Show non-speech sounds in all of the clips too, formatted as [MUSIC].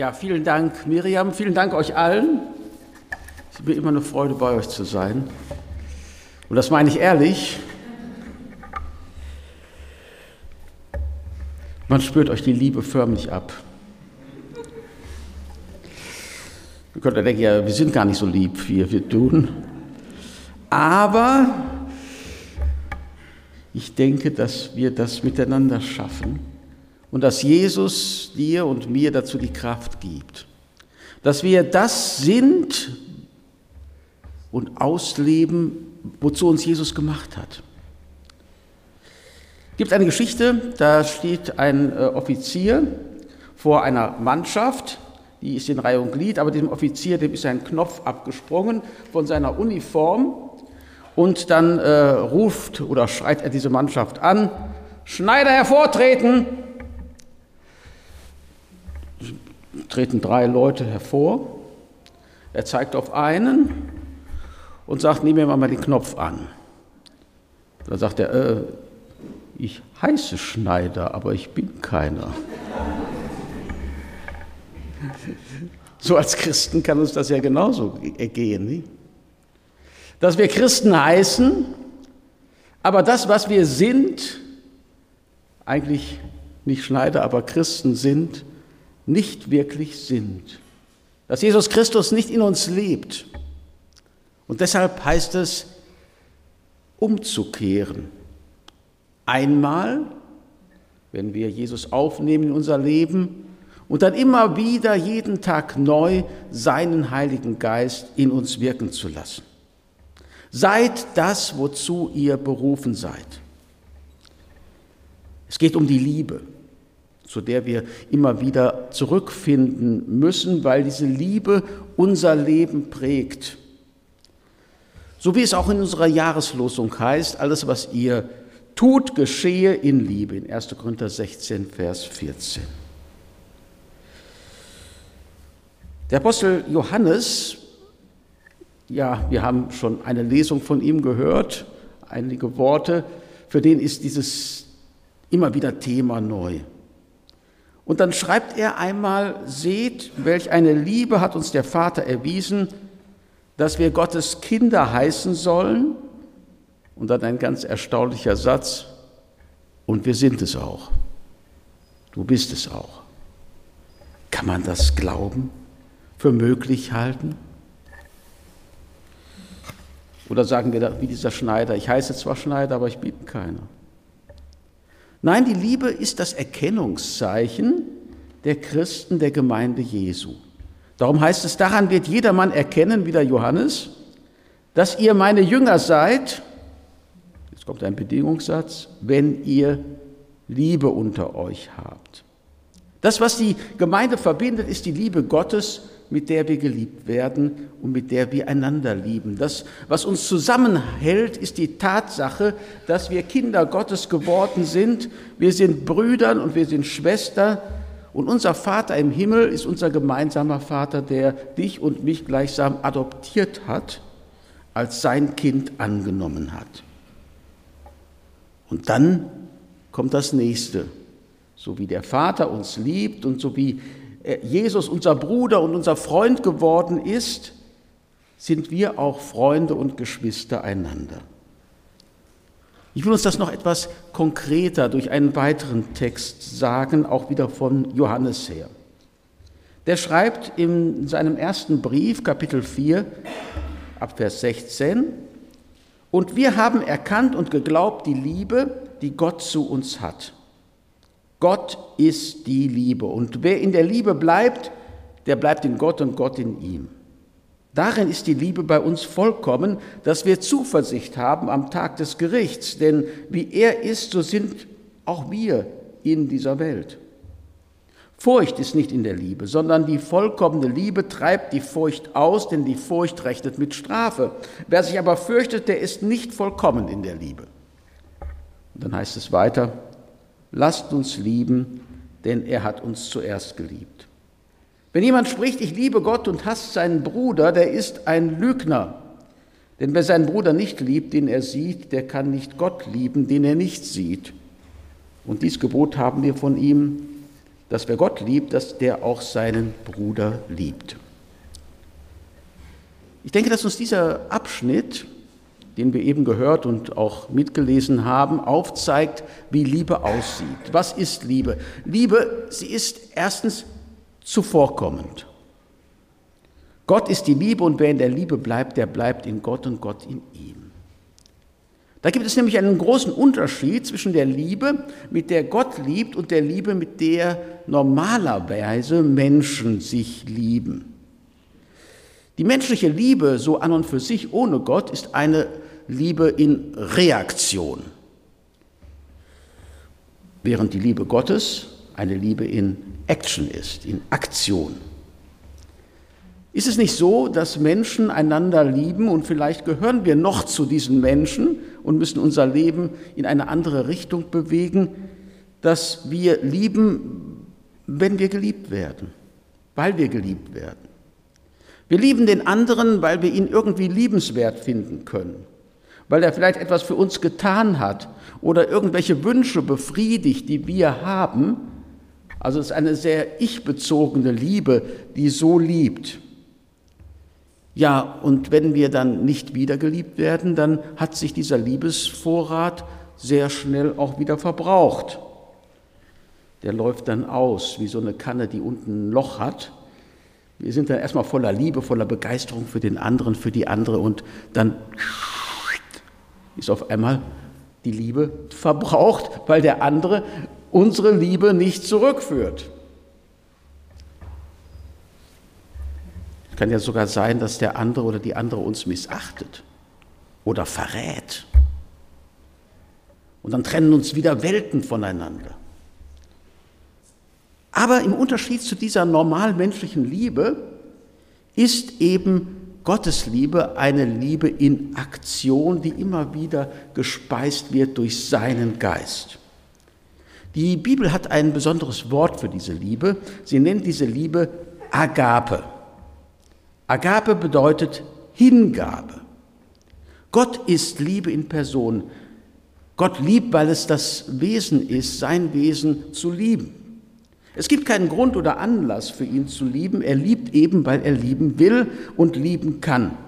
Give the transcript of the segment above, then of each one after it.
Ja, vielen Dank, Miriam. Vielen Dank euch allen. Es ist mir immer eine Freude, bei euch zu sein. Und das meine ich ehrlich. Man spürt euch die Liebe förmlich ab. Ihr könnt ja denken, ja, wir sind gar nicht so lieb, wie wir tun. Aber ich denke, dass wir das miteinander schaffen und dass Jesus dir und mir dazu die Kraft gibt. Dass wir das sind und ausleben, wozu uns Jesus gemacht hat. Es gibt eine Geschichte, da steht ein äh, Offizier vor einer Mannschaft, die ist in Reihe und Glied, aber dem Offizier, dem ist ein Knopf abgesprungen von seiner Uniform und dann äh, ruft oder schreit er diese Mannschaft an, Schneider hervortreten! Treten drei Leute hervor. Er zeigt auf einen und sagt, nehmen wir mal den Knopf an. Da sagt er, äh, ich heiße Schneider, aber ich bin keiner. [LAUGHS] So als Christen kann uns das ja genauso ergehen. Nicht? Dass wir Christen heißen, aber das, was wir sind, eigentlich nicht Schneider, aber Christen sind, nicht wirklich sind. Dass Jesus Christus nicht in uns lebt. Und deshalb heißt es, umzukehren. Einmal, wenn wir Jesus aufnehmen in unser Leben und dann immer wieder jeden Tag neu seinen Heiligen Geist in uns wirken zu lassen. Seid das, wozu ihr berufen seid. Es geht um die Liebe zu der wir immer wieder zurückfinden müssen, weil diese Liebe unser Leben prägt. So wie es auch in unserer Jahreslosung heißt, alles, was ihr tut, geschehe in Liebe, in 1. Korinther 16, Vers 14. Der Apostel Johannes, ja, wir haben schon eine Lesung von ihm gehört, einige Worte, für den ist dieses immer wieder Thema neu. Und dann schreibt er einmal, seht, welch eine Liebe hat uns der Vater erwiesen, dass wir Gottes Kinder heißen sollen. Und dann ein ganz erstaunlicher Satz, und wir sind es auch. Du bist es auch. Kann man das glauben, für möglich halten? Oder sagen wir wie dieser Schneider, ich heiße zwar Schneider, aber ich bin keiner. Nein, die Liebe ist das Erkennungszeichen der Christen der Gemeinde Jesu. Darum heißt es, daran wird jedermann erkennen, wie der Johannes, dass ihr meine Jünger seid, jetzt kommt ein Bedingungssatz, wenn ihr Liebe unter euch habt. Das, was die Gemeinde verbindet, ist die Liebe Gottes mit der wir geliebt werden und mit der wir einander lieben. Das, was uns zusammenhält, ist die Tatsache, dass wir Kinder Gottes geworden sind. Wir sind Brüdern und wir sind Schwestern. Und unser Vater im Himmel ist unser gemeinsamer Vater, der dich und mich gleichsam adoptiert hat, als sein Kind angenommen hat. Und dann kommt das nächste. So wie der Vater uns liebt und so wie Jesus unser Bruder und unser Freund geworden ist, sind wir auch Freunde und Geschwister einander. Ich will uns das noch etwas konkreter durch einen weiteren Text sagen, auch wieder von Johannes her. Der schreibt in seinem ersten Brief, Kapitel 4, ab Vers 16, und wir haben erkannt und geglaubt die Liebe, die Gott zu uns hat. Gott ist die Liebe. Und wer in der Liebe bleibt, der bleibt in Gott und Gott in ihm. Darin ist die Liebe bei uns vollkommen, dass wir Zuversicht haben am Tag des Gerichts. Denn wie er ist, so sind auch wir in dieser Welt. Furcht ist nicht in der Liebe, sondern die vollkommene Liebe treibt die Furcht aus, denn die Furcht rechnet mit Strafe. Wer sich aber fürchtet, der ist nicht vollkommen in der Liebe. Und dann heißt es weiter, lasst uns lieben, denn er hat uns zuerst geliebt. Wenn jemand spricht, ich liebe Gott und hasst seinen Bruder, der ist ein Lügner. Denn wer seinen Bruder nicht liebt, den er sieht, der kann nicht Gott lieben, den er nicht sieht. Und dies Gebot haben wir von ihm, dass wer Gott liebt, dass der auch seinen Bruder liebt. Ich denke, dass uns dieser Abschnitt, den wir eben gehört und auch mitgelesen haben, aufzeigt, wie Liebe aussieht. Was ist Liebe? Liebe, sie ist erstens zuvorkommend. Gott ist die Liebe und wer in der Liebe bleibt, der bleibt in Gott und Gott in ihm. Da gibt es nämlich einen großen Unterschied zwischen der Liebe, mit der Gott liebt, und der Liebe, mit der normalerweise Menschen sich lieben. Die menschliche Liebe, so an und für sich ohne Gott, ist eine Liebe in Reaktion, während die Liebe Gottes eine Liebe in Action ist, in Aktion. Ist es nicht so, dass Menschen einander lieben und vielleicht gehören wir noch zu diesen Menschen und müssen unser Leben in eine andere Richtung bewegen, dass wir lieben, wenn wir geliebt werden, weil wir geliebt werden. Wir lieben den anderen, weil wir ihn irgendwie liebenswert finden können, weil er vielleicht etwas für uns getan hat oder irgendwelche Wünsche befriedigt, die wir haben. Also es ist eine sehr ich-bezogene Liebe, die so liebt. Ja, und wenn wir dann nicht wiedergeliebt werden, dann hat sich dieser Liebesvorrat sehr schnell auch wieder verbraucht. Der läuft dann aus, wie so eine Kanne, die unten ein Loch hat. Wir sind dann erstmal voller Liebe, voller Begeisterung für den anderen, für die andere und dann ist auf einmal die Liebe verbraucht, weil der andere unsere Liebe nicht zurückführt. kann ja sogar sein, dass der andere oder die andere uns missachtet oder verrät. Und dann trennen uns wieder Welten voneinander. Aber im Unterschied zu dieser normal menschlichen Liebe ist eben Gottes Liebe eine Liebe in Aktion, die immer wieder gespeist wird durch seinen Geist. Die Bibel hat ein besonderes Wort für diese Liebe. Sie nennt diese Liebe Agape. Agape bedeutet Hingabe. Gott ist Liebe in Person. Gott liebt, weil es das Wesen ist, sein Wesen zu lieben. Es gibt keinen Grund oder Anlass für ihn zu lieben. Er liebt eben, weil er lieben will und lieben kann.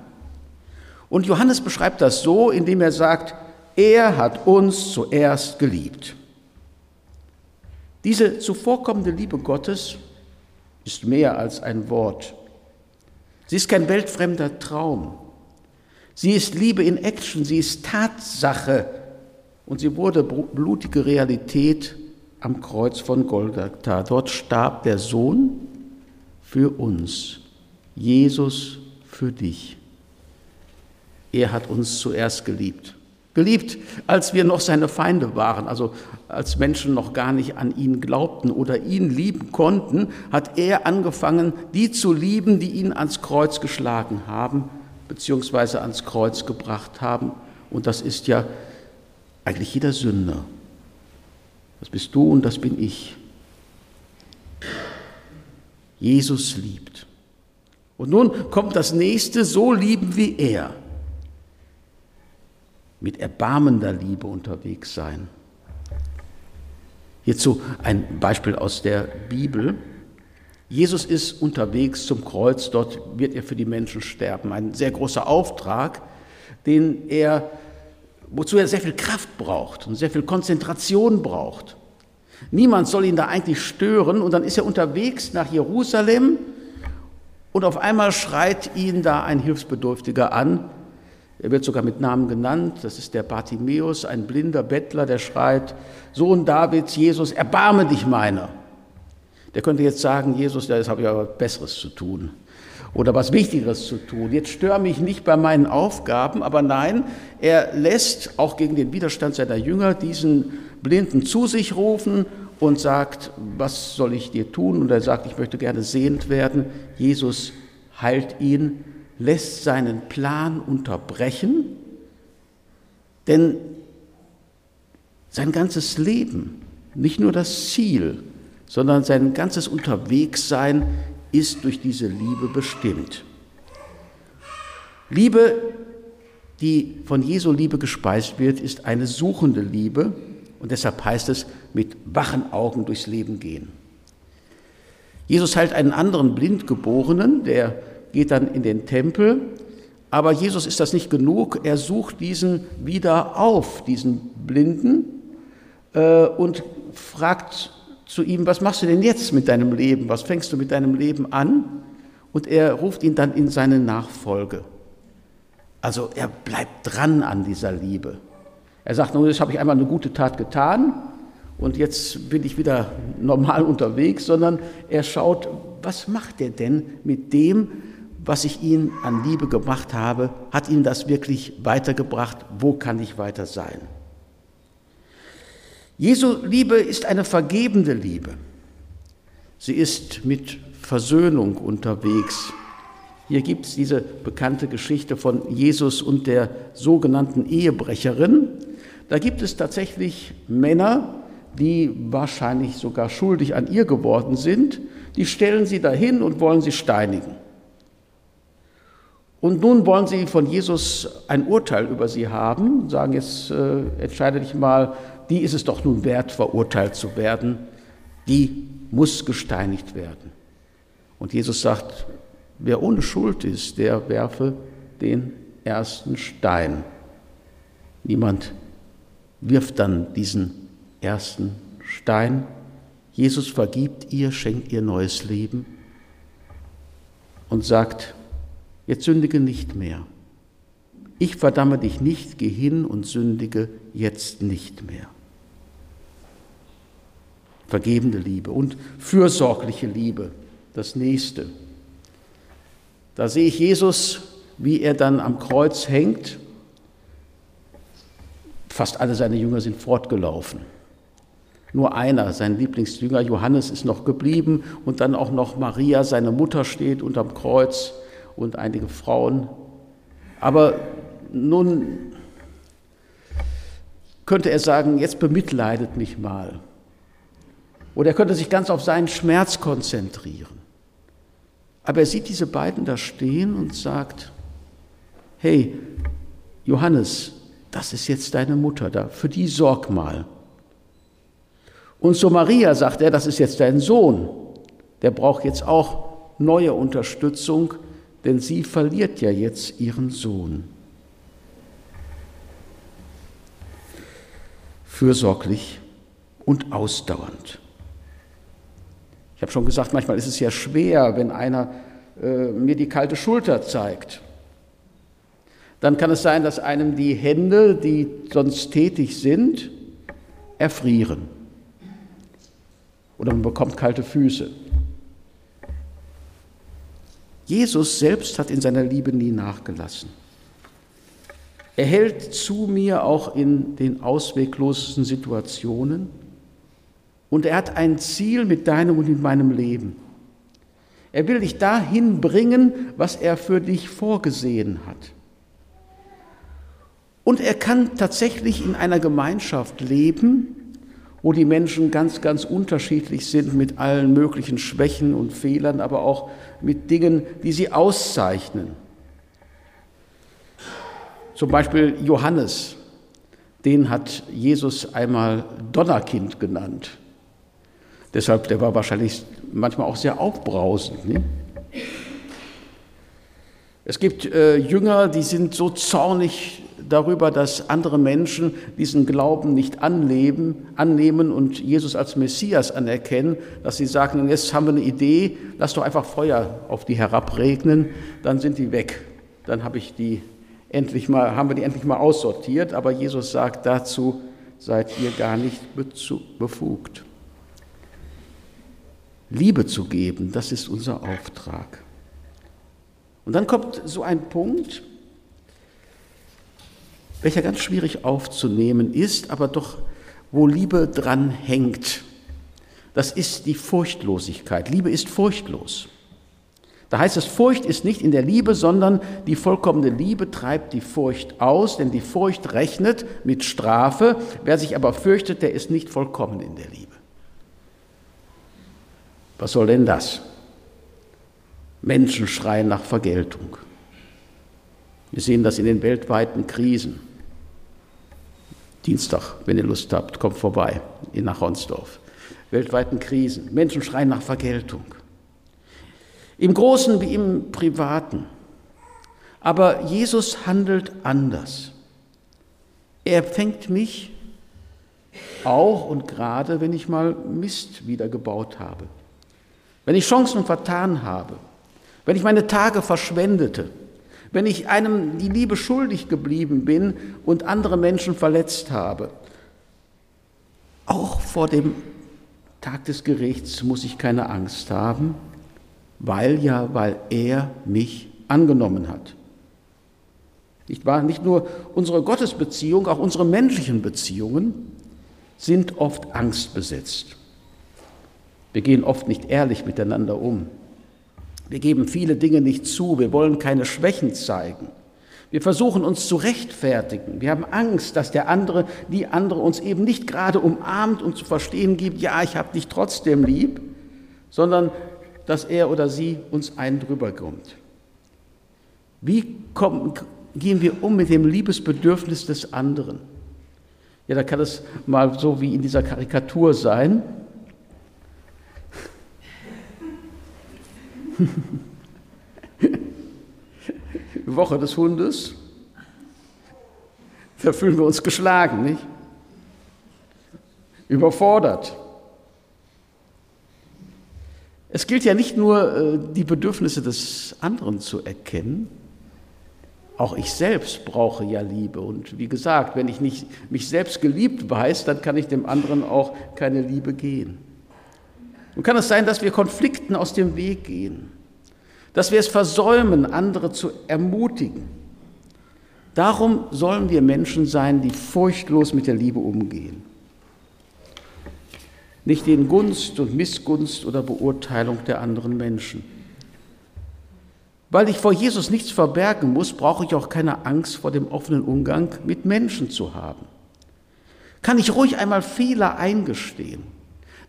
Und Johannes beschreibt das so, indem er sagt, er hat uns zuerst geliebt. Diese zuvorkommende Liebe Gottes ist mehr als ein Wort. Sie ist kein weltfremder Traum. Sie ist Liebe in Action, sie ist Tatsache und sie wurde blutige Realität am Kreuz von Golgatha. Dort starb der Sohn für uns, Jesus für dich. Er hat uns zuerst geliebt. Geliebt, als wir noch seine Feinde waren, also als Menschen noch gar nicht an ihn glaubten oder ihn lieben konnten, hat er angefangen, die zu lieben, die ihn ans Kreuz geschlagen haben, beziehungsweise ans Kreuz gebracht haben. Und das ist ja eigentlich jeder Sünder. Das bist du und das bin ich. Jesus liebt. Und nun kommt das nächste, so lieben wie er mit erbarmender Liebe unterwegs sein. Hierzu ein Beispiel aus der Bibel. Jesus ist unterwegs zum Kreuz, dort wird er für die Menschen sterben. Ein sehr großer Auftrag, den er, wozu er sehr viel Kraft braucht und sehr viel Konzentration braucht. Niemand soll ihn da eigentlich stören und dann ist er unterwegs nach Jerusalem und auf einmal schreit ihn da ein Hilfsbedürftiger an, er wird sogar mit Namen genannt. Das ist der Bartimäus, ein blinder Bettler, der schreit, Sohn Davids, Jesus, erbarme dich meiner. Der könnte jetzt sagen, Jesus, das habe ich aber Besseres zu tun oder was Wichtigeres zu tun. Jetzt störe mich nicht bei meinen Aufgaben, aber nein, er lässt auch gegen den Widerstand seiner Jünger diesen Blinden zu sich rufen und sagt, was soll ich dir tun? Und er sagt, ich möchte gerne sehend werden. Jesus heilt ihn lässt seinen Plan unterbrechen, denn sein ganzes Leben, nicht nur das Ziel, sondern sein ganzes Unterwegssein ist durch diese Liebe bestimmt. Liebe, die von Jesu Liebe gespeist wird, ist eine suchende Liebe und deshalb heißt es mit wachen Augen durchs Leben gehen. Jesus heilt einen anderen Blindgeborenen, der geht dann in den Tempel, aber Jesus ist das nicht genug, er sucht diesen wieder auf, diesen Blinden, äh, und fragt zu ihm, was machst du denn jetzt mit deinem Leben? Was fängst du mit deinem Leben an? Und er ruft ihn dann in seine Nachfolge. Also er bleibt dran an dieser Liebe. Er sagt, nun, jetzt habe ich einmal eine gute Tat getan und jetzt bin ich wieder normal unterwegs, sondern er schaut, was macht er denn mit dem, was ich ihm an Liebe gemacht habe? Hat ihm das wirklich weitergebracht? Wo kann ich weiter sein? Jesu Liebe ist eine vergebende Liebe. Sie ist mit Versöhnung unterwegs. Hier gibt es diese bekannte Geschichte von Jesus und der sogenannten Ehebrecherin. Da gibt es tatsächlich Männer, die wahrscheinlich sogar schuldig an ihr geworden sind, die stellen sie dahin und wollen sie steinigen. Und nun wollen sie von Jesus ein Urteil über sie haben, sagen jetzt äh, entscheide dich mal, die ist es doch nun wert, verurteilt zu werden, die muss gesteinigt werden. Und Jesus sagt, wer ohne Schuld ist, der werfe den ersten Stein. Niemand wirft dann diesen ersten Stein. Jesus vergibt ihr, schenkt ihr neues Leben und sagt, jetzt sündige nicht mehr. Ich verdamme dich nicht, geh hin und sündige jetzt nicht mehr. Vergebende Liebe und fürsorgliche Liebe, das nächste. Da sehe ich Jesus, wie er dann am Kreuz hängt. Fast alle seine Jünger sind fortgelaufen. Nur einer, sein Lieblingsjünger Johannes, ist noch geblieben und dann auch noch Maria, seine Mutter, steht unterm Kreuz und einige Frauen. Aber nun könnte er sagen, jetzt bemitleidet mich mal. Oder er könnte sich ganz auf seinen Schmerz konzentrieren. Aber er sieht diese beiden da stehen und sagt, hey, Johannes, das ist jetzt deine Mutter da, für die sorg mal. Und zu Maria sagt er, das ist jetzt dein Sohn. Der braucht jetzt auch neue Unterstützung, denn sie verliert ja jetzt ihren Sohn. Fürsorglich und ausdauernd. Ich habe schon gesagt, manchmal ist es ja schwer, wenn einer äh, mir die kalte Schulter zeigt. Dann kann es sein, dass einem die Hände, die sonst tätig sind, erfrieren oder man bekommt kalte Füße. Jesus selbst hat in seiner Liebe nie nachgelassen. Er hält zu mir auch in den ausweglosesten Situationen und er hat ein Ziel mit deinem und in meinem Leben. Er will dich dahin bringen, was er für dich vorgesehen hat. Und er kann tatsächlich in einer Gemeinschaft leben, wo die Menschen ganz, ganz unterschiedlich sind mit allen möglichen Schwächen und Fehlern, aber auch mit Dingen, die sie auszeichnen. Zum Beispiel Johannes, den hat Jesus einmal Donnerkind genannt. Deshalb, der war wahrscheinlich manchmal auch sehr aufbrausend. Ne? Es gibt äh, Jünger, die sind so zornig darüber, dass andere Menschen diesen Glauben nicht anleben, annehmen und Jesus als Messias anerkennen, dass sie sagen, jetzt haben wir eine Idee, lass doch einfach Feuer auf die herabregnen, dann sind die weg. Dann habe ich die endlich mal, haben wir die endlich mal aussortiert, aber Jesus sagt dazu, seid ihr gar nicht befugt. Liebe zu geben, das ist unser Auftrag. Und dann kommt so ein Punkt, welcher ganz schwierig aufzunehmen ist, aber doch wo Liebe dran hängt. Das ist die Furchtlosigkeit. Liebe ist furchtlos. Da heißt es, Furcht ist nicht in der Liebe, sondern die vollkommene Liebe treibt die Furcht aus, denn die Furcht rechnet mit Strafe. Wer sich aber fürchtet, der ist nicht vollkommen in der Liebe. Was soll denn das? Menschen schreien nach Vergeltung. Wir sehen das in den weltweiten Krisen. Dienstag, wenn ihr Lust habt, kommt vorbei in nach Ronsdorf. Weltweiten Krisen. Menschen schreien nach Vergeltung. Im Großen wie im Privaten. Aber Jesus handelt anders. Er fängt mich auch und gerade, wenn ich mal Mist wieder gebaut habe, wenn ich Chancen vertan habe, wenn ich meine Tage verschwendete, wenn ich einem die Liebe schuldig geblieben bin und andere Menschen verletzt habe. Auch vor dem Tag des Gerichts muss ich keine Angst haben, weil ja, weil er mich angenommen hat. Nicht wahr? Nicht nur unsere Gottesbeziehung, auch unsere menschlichen Beziehungen sind oft angstbesetzt. Wir gehen oft nicht ehrlich miteinander um. Wir geben viele Dinge nicht zu. Wir wollen keine Schwächen zeigen. Wir versuchen uns zu rechtfertigen. Wir haben Angst, dass der andere, die andere uns eben nicht gerade umarmt und zu verstehen gibt, ja, ich habe dich trotzdem lieb, sondern dass er oder sie uns einen drüber kommt. Wie kommen, gehen wir um mit dem Liebesbedürfnis des anderen? Ja, da kann es mal so wie in dieser Karikatur sein. [LAUGHS] Woche des Hundes, da fühlen wir uns geschlagen, nicht? Überfordert. Es gilt ja nicht nur, äh, die Bedürfnisse des anderen zu erkennen, auch ich selbst brauche ja Liebe. Und wie gesagt, wenn ich nicht mich selbst geliebt weiß, dann kann ich dem anderen auch keine Liebe gehen. Nun kann es sein, dass wir Konflikten aus dem Weg gehen, dass wir es versäumen, andere zu ermutigen. Darum sollen wir Menschen sein, die furchtlos mit der Liebe umgehen. Nicht in Gunst und Missgunst oder Beurteilung der anderen Menschen. Weil ich vor Jesus nichts verbergen muss, brauche ich auch keine Angst vor dem offenen Umgang mit Menschen zu haben. Kann ich ruhig einmal Fehler eingestehen?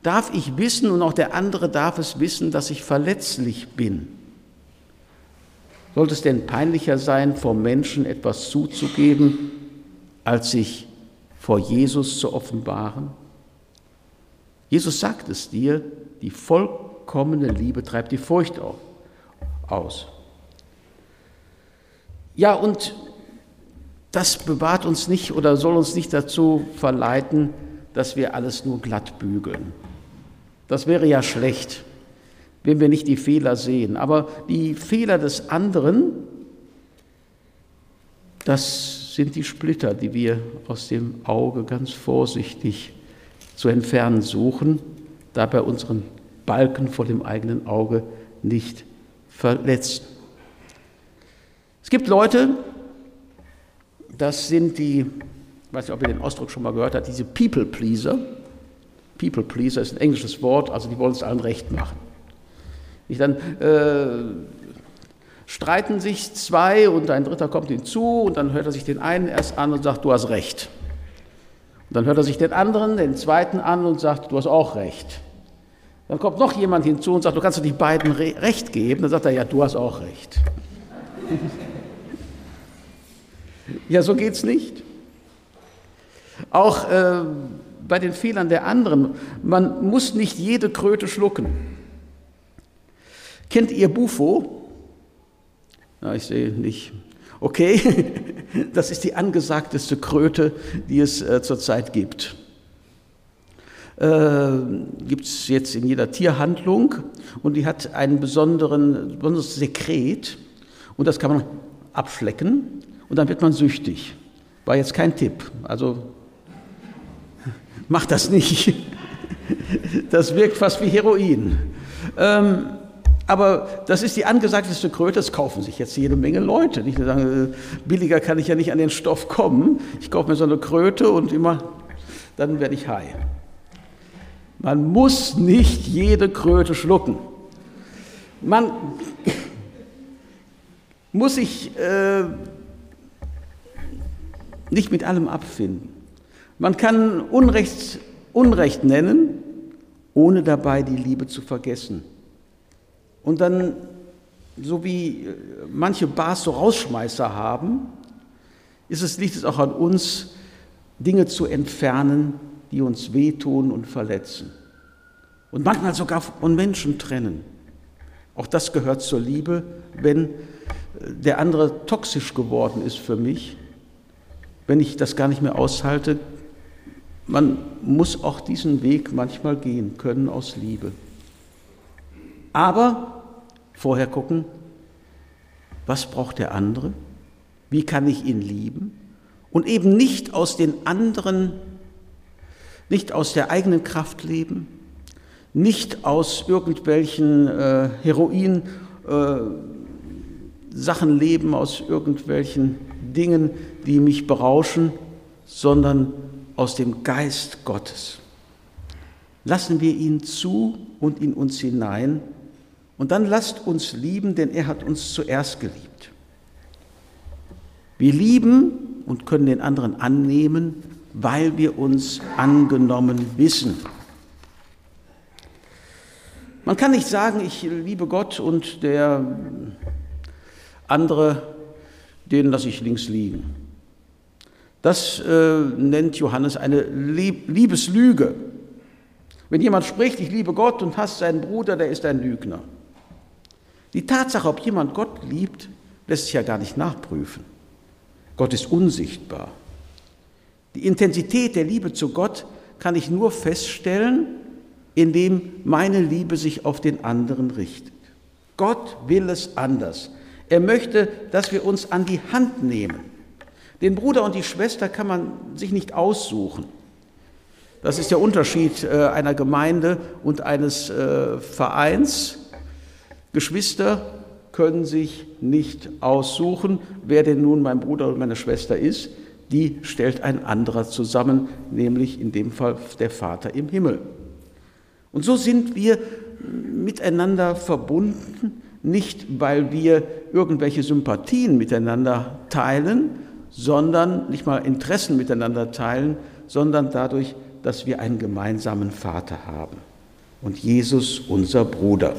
darf ich wissen und auch der andere darf es wissen, dass ich verletzlich bin. Sollte es denn peinlicher sein, vor Menschen etwas zuzugeben, als sich vor Jesus zu offenbaren? Jesus sagt es dir, die vollkommene Liebe treibt die Furcht aus. Ja, und das bewahrt uns nicht oder soll uns nicht dazu verleiten, dass wir alles nur glatt bügeln. Das wäre ja schlecht, wenn wir nicht die Fehler sehen. Aber die Fehler des anderen, das sind die Splitter, die wir aus dem Auge ganz vorsichtig zu entfernen suchen, dabei unseren Balken vor dem eigenen Auge nicht verletzen. Es gibt Leute, das sind die, ich weiß nicht, ob ihr den Ausdruck schon mal gehört habt, diese People-Pleaser. People Pleaser ist ein englisches Wort, also die wollen es allen recht machen. Ich dann äh, streiten sich zwei und ein dritter kommt hinzu und dann hört er sich den einen erst an und sagt, du hast recht. Dann hört er sich den anderen, den zweiten an und sagt, du hast auch recht. Dann kommt noch jemand hinzu und sagt, du kannst doch die beiden recht geben. Dann sagt er, ja, du hast auch recht. [LAUGHS] ja, so geht es nicht. Auch äh, bei den Fehlern der anderen. Man muss nicht jede Kröte schlucken. Kennt ihr Bufo? Na, ich sehe nicht. Okay, [LAUGHS] das ist die angesagteste Kröte, die es äh, zurzeit gibt. Äh, gibt es jetzt in jeder Tierhandlung und die hat besonderen, besonderes Sekret und das kann man abschlecken und dann wird man süchtig. War jetzt kein Tipp. Also [LAUGHS] Mach das nicht. [LAUGHS] Das wirkt fast wie Heroin. Ähm, aber das ist die angesagteste Kröte, das kaufen sich jetzt jede Menge Leute. Nicht sagen, äh, billiger kann ich ja nicht an den Stoff kommen. Ich kaufe mir so eine Kröte und immer, dann werde ich high. Man muss nicht jede Kröte schlucken. Man muss sich äh, nicht mit allem abfinden. Man kann Unrecht Unrecht nennen, ohne dabei die Liebe zu vergessen. Und dann, so wie manche Bars so Rausschmeißer haben, ist es, liegt es auch an uns, Dinge zu entfernen, die uns wehtun und verletzen. Und manchmal sogar von Menschen trennen. Auch das gehört zur Liebe, wenn der andere toxisch geworden ist für mich, wenn ich das gar nicht mehr aushalte. Man muss auch diesen Weg manchmal gehen können aus Liebe. Aber vorher gucken, was braucht der andere? Wie kann ich ihn lieben? Und eben nicht aus den anderen, nicht aus der eigenen Kraft leben, nicht aus irgendwelchen äh, Heroin äh, Sachen leben, aus irgendwelchen Dingen, die mich berauschen, sondern aus dem Geist Gottes. Lassen wir ihn zu und in uns hinein und dann lasst uns lieben, denn er hat uns zuerst geliebt. Wir lieben und können den anderen annehmen, weil wir uns angenommen wissen. Man kann nicht sagen, ich liebe Gott und der andere, den lasse ich links liegen. Das äh, nennt Johannes eine Liebeslüge. Wenn jemand spricht, ich liebe Gott und hasst seinen Bruder, der ist ein Lügner. Die Tatsache, ob jemand Gott liebt, lässt sich ja gar nicht nachprüfen. Gott ist unsichtbar. Die Intensität der Liebe zu Gott kann ich nur feststellen, indem meine Liebe sich auf den anderen richtet. Gott will es anders. Er möchte, dass wir uns an die Hand nehmen. Den Bruder und die Schwester kann man sich nicht aussuchen. Das ist der Unterschied äh, einer Gemeinde und eines äh, Vereins. Geschwister können sich nicht aussuchen, wer denn nun mein Bruder oder meine Schwester ist. Die stellt ein anderer zusammen, nämlich in dem Fall der Vater im Himmel. Und so sind wir miteinander verbunden, nicht weil wir irgendwelche Sympathien miteinander teilen, sondern nicht mal Interessen miteinander teilen, sondern dadurch, dass wir einen gemeinsamen Vater haben. Und Jesus unser Bruder.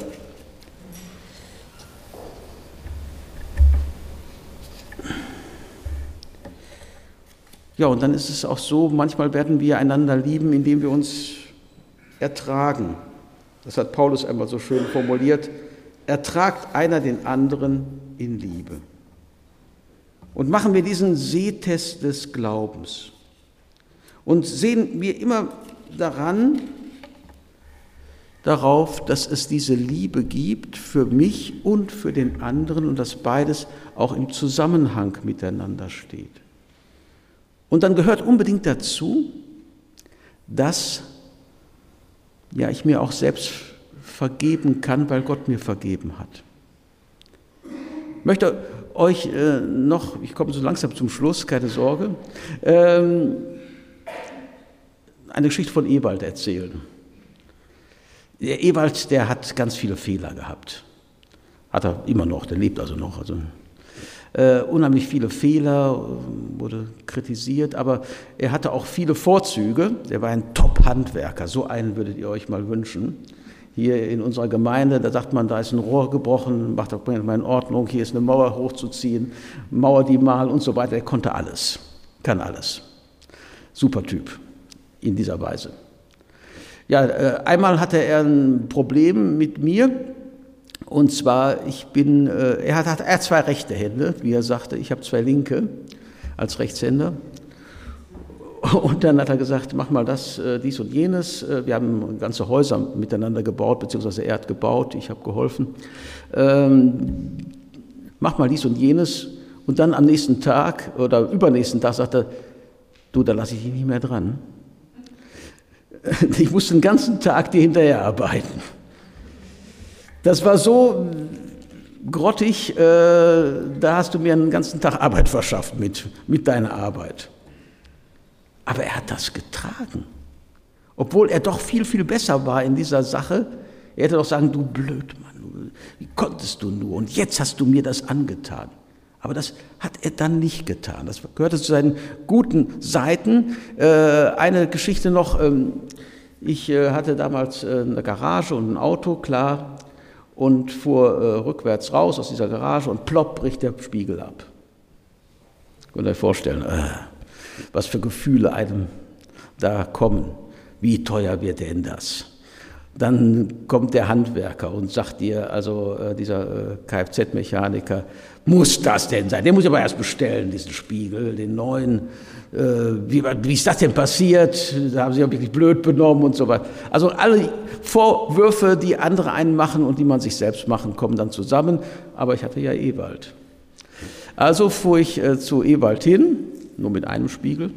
Ja, und dann ist es auch so, manchmal werden wir einander lieben, indem wir uns ertragen. Das hat Paulus einmal so schön formuliert. Ertragt einer den anderen in Liebe. Und machen wir diesen Sehtest des Glaubens. Und sehen wir immer daran, darauf, dass es diese Liebe gibt für mich und für den anderen und dass beides auch im Zusammenhang miteinander steht. Und dann gehört unbedingt dazu, dass ja, ich mir auch selbst vergeben kann, weil Gott mir vergeben hat. Ich möchte euch äh, noch, ich komme so langsam zum Schluss, keine Sorge, ähm, eine Geschichte von Ewald erzählen. Der Ewald, der hat ganz viele Fehler gehabt. Hat er immer noch, der lebt also noch. Also äh, unheimlich viele Fehler, wurde kritisiert, aber er hatte auch viele Vorzüge. Er war ein Top-Handwerker, so einen würdet ihr euch mal wünschen. Hier in unserer Gemeinde, da sagt man, da ist ein Rohr gebrochen, macht das mal in Ordnung, hier ist eine Mauer hochzuziehen, Mauer die mal und so weiter. Er konnte alles, kann alles. Super Typ in dieser Weise. Ja, äh, einmal hatte er ein Problem mit mir, und zwar, ich bin, äh, er, hat, er zwei rechte Hände, wie er sagte, ich habe zwei linke als Rechtshänder. Und dann hat er gesagt, mach mal das, äh, dies und jenes. Äh, wir haben ganze Häuser miteinander gebaut, beziehungsweise er hat gebaut, ich habe geholfen. Ähm, mach mal dies und jenes. Und dann am nächsten Tag oder übernächsten Tag sagt er, du, da lasse ich dich nicht mehr dran. [LAUGHS] Ich musste den ganzen Tag dir hinterher arbeiten. Das war so grottig, äh, da hast du mir einen ganzen Tag Arbeit verschafft mit, mit deiner Arbeit. Aber er hat das getragen. Obwohl er doch viel, viel besser war in dieser Sache. Er hätte doch sagen, du Blödmann, wie konntest du nur? Und jetzt hast du mir das angetan. Aber das hat er dann nicht getan. Das gehörte zu seinen guten Seiten. Äh, eine Geschichte noch. Ähm, ich äh, hatte damals äh, eine Garage und ein Auto, klar und fuhr äh, rückwärts raus aus dieser Garage und plopp bricht der Spiegel ab. Könnt ihr euch vorstellen, äh, was für Gefühle einem da kommen. Wie teuer wird denn das? dann kommt der Handwerker und sagt dir, also äh, dieser äh, Kfz-Mechaniker, muss das denn sein? Der muss aber erst bestellen, diesen Spiegel, den neuen. Äh, wie, wie ist das denn passiert? Da haben sie ja wirklich blöd benommen und so weiter. Also alle Vorwürfe, die andere einen machen und die man sich selbst machen, kommen dann zusammen. Aber ich hatte ja Ewald. Also fuhr ich äh, zu Ewald hin, nur mit einem Spiegel,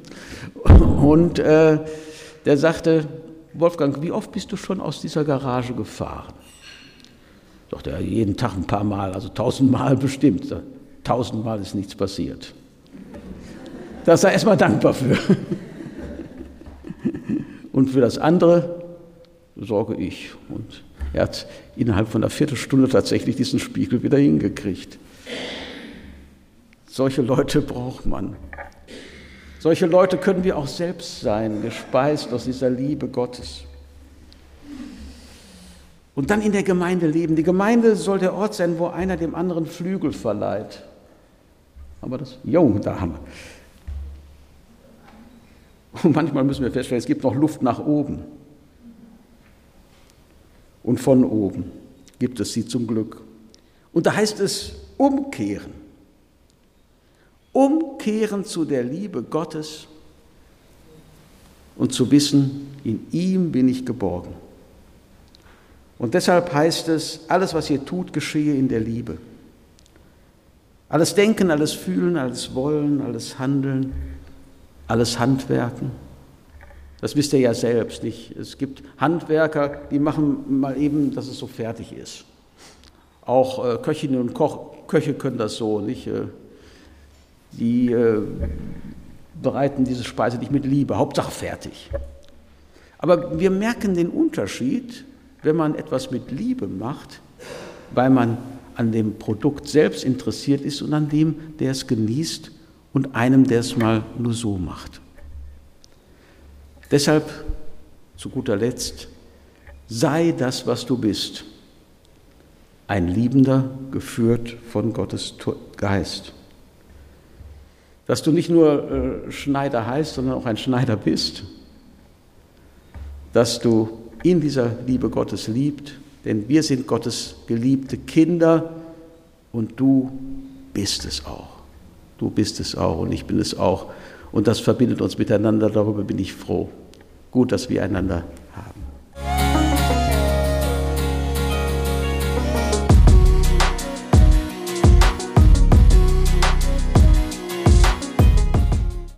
[LAUGHS] und äh, der sagte, Wolfgang, wie oft bist du schon aus dieser Garage gefahren? Sagt er, jeden Tag ein paar Mal, also tausendmal bestimmt. Tausendmal ist nichts passiert. Da sei erstmal dankbar für. Und für das andere sorge ich. Und er hat innerhalb von einer Viertelstunde tatsächlich diesen Spiegel wieder hingekriegt. Solche Leute braucht man. Solche Leute können wir auch selbst sein, gespeist aus dieser Liebe Gottes. Und dann in der Gemeinde leben. Die Gemeinde soll der Ort sein, wo einer dem anderen Flügel verleiht. Aber das, jo, da haben wir. Und manchmal müssen wir feststellen, es gibt noch Luft nach oben. Und von oben gibt es sie zum Glück. Und da heißt es umkehren. Umkehren zu der Liebe Gottes und zu wissen, in ihm bin ich geborgen. Und deshalb heißt es, alles, was ihr tut, geschehe in der Liebe. Alles Denken, alles Fühlen, alles Wollen, alles Handeln, alles Handwerken. Das wisst ihr ja selbst nicht. Es gibt Handwerker, die machen mal eben, dass es so fertig ist. Auch äh, Köchinnen und Koch, Köche können das so, nicht? Äh, die äh, bereiten diese Speise nicht mit Liebe, Hauptsache fertig. Aber wir merken den Unterschied wenn man etwas mit Liebe macht, weil man an dem Produkt selbst interessiert ist und an dem, der es genießt und einem, der es mal nur so macht. Deshalb, zu guter Letzt, sei das, was du bist, ein Liebender, geführt von Gottes Geist. Dass du nicht nur äh, Schneider heißt, sondern auch ein Schneider bist. Dass du in dieser Liebe Gottes liebt, denn wir sind Gottes geliebte Kinder und du bist es auch. Du bist es auch und ich bin es auch. Und das verbindet uns miteinander, darüber bin ich froh. Gut, dass wir einander